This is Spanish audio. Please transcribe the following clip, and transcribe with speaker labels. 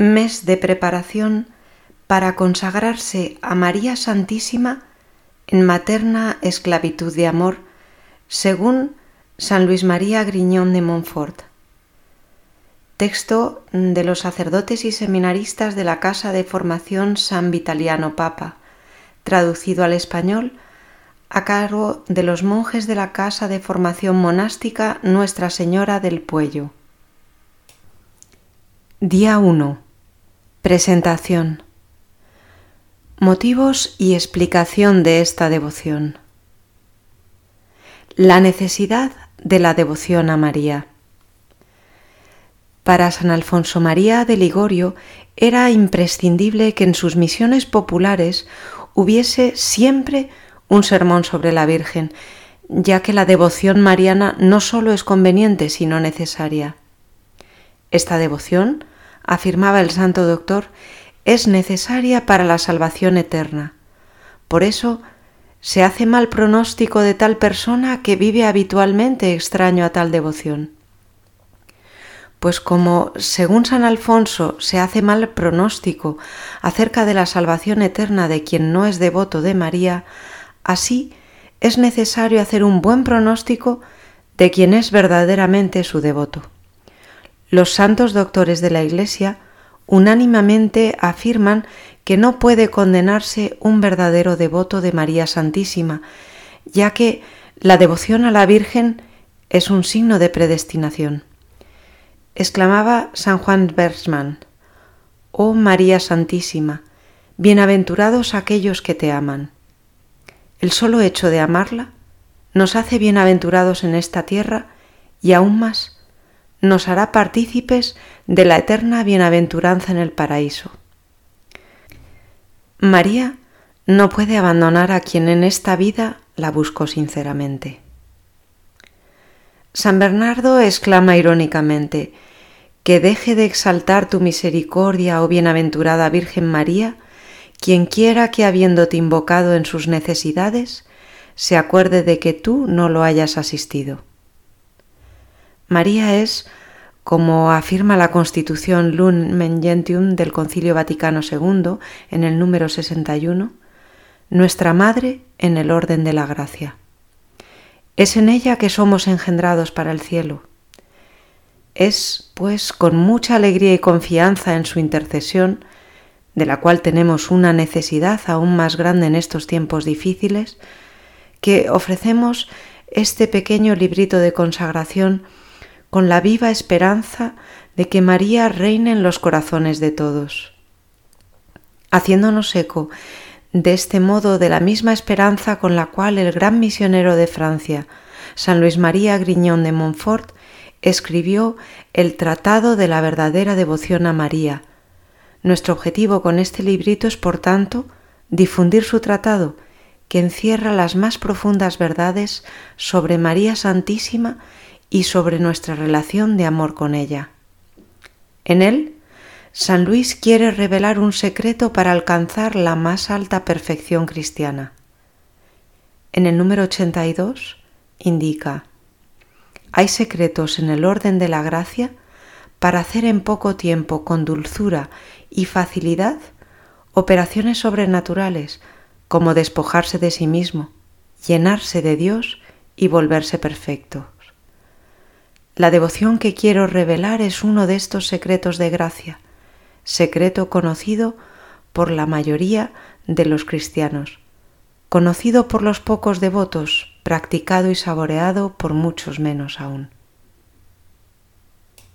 Speaker 1: mes de preparación para consagrarse a María Santísima en materna esclavitud de amor, según San Luis María Griñón de Montfort. Texto de los sacerdotes y seminaristas de la Casa de Formación San Vitaliano Papa, traducido al español a cargo de los monjes de la Casa de Formación Monástica Nuestra Señora del Puello. Día 1. Presentación. Motivos y explicación de esta devoción. La necesidad de la devoción a María. Para San Alfonso María de Ligorio era imprescindible que en sus misiones populares hubiese siempre un sermón sobre la Virgen, ya que la devoción mariana no sólo es conveniente, sino necesaria. Esta devoción afirmaba el santo doctor, es necesaria para la salvación eterna. Por eso se hace mal pronóstico de tal persona que vive habitualmente extraño a tal devoción. Pues como, según San Alfonso, se hace mal pronóstico acerca de la salvación eterna de quien no es devoto de María, así es necesario hacer un buen pronóstico de quien es verdaderamente su devoto. Los santos doctores de la Iglesia unánimemente afirman que no puede condenarse un verdadero devoto de María Santísima, ya que la devoción a la Virgen es un signo de predestinación. Exclamaba San Juan Bersman, Oh María Santísima, bienaventurados aquellos que te aman. El solo hecho de amarla nos hace bienaventurados en esta tierra y aún más nos hará partícipes de la eterna bienaventuranza en el paraíso. María no puede abandonar a quien en esta vida la buscó sinceramente. San Bernardo exclama irónicamente, que deje de exaltar tu misericordia, oh bienaventurada Virgen María, quien quiera que habiéndote invocado en sus necesidades, se acuerde de que tú no lo hayas asistido. María es, como afirma la Constitución Lumen Gentium del Concilio Vaticano II en el número 61, nuestra Madre en el orden de la gracia. Es en ella que somos engendrados para el cielo. Es, pues, con mucha alegría y confianza en su intercesión, de la cual tenemos una necesidad aún más grande en estos tiempos difíciles, que ofrecemos este pequeño librito de consagración con la viva esperanza de que María reine en los corazones de todos. Haciéndonos eco de este modo de la misma esperanza con la cual el gran misionero de Francia, San Luis María Griñón de Montfort, escribió el Tratado de la verdadera devoción a María. Nuestro objetivo con este librito es, por tanto, difundir su tratado, que encierra las más profundas verdades sobre María Santísima y sobre nuestra relación de amor con ella. En él, San Luis quiere revelar un secreto para alcanzar la más alta perfección cristiana. En el número 82 indica, hay secretos en el orden de la gracia para hacer en poco tiempo, con dulzura y facilidad, operaciones sobrenaturales, como despojarse de sí mismo, llenarse de Dios y volverse perfecto. La devoción que quiero revelar es uno de estos secretos de gracia, secreto conocido por la mayoría de los cristianos, conocido por los pocos devotos, practicado y saboreado por muchos menos aún.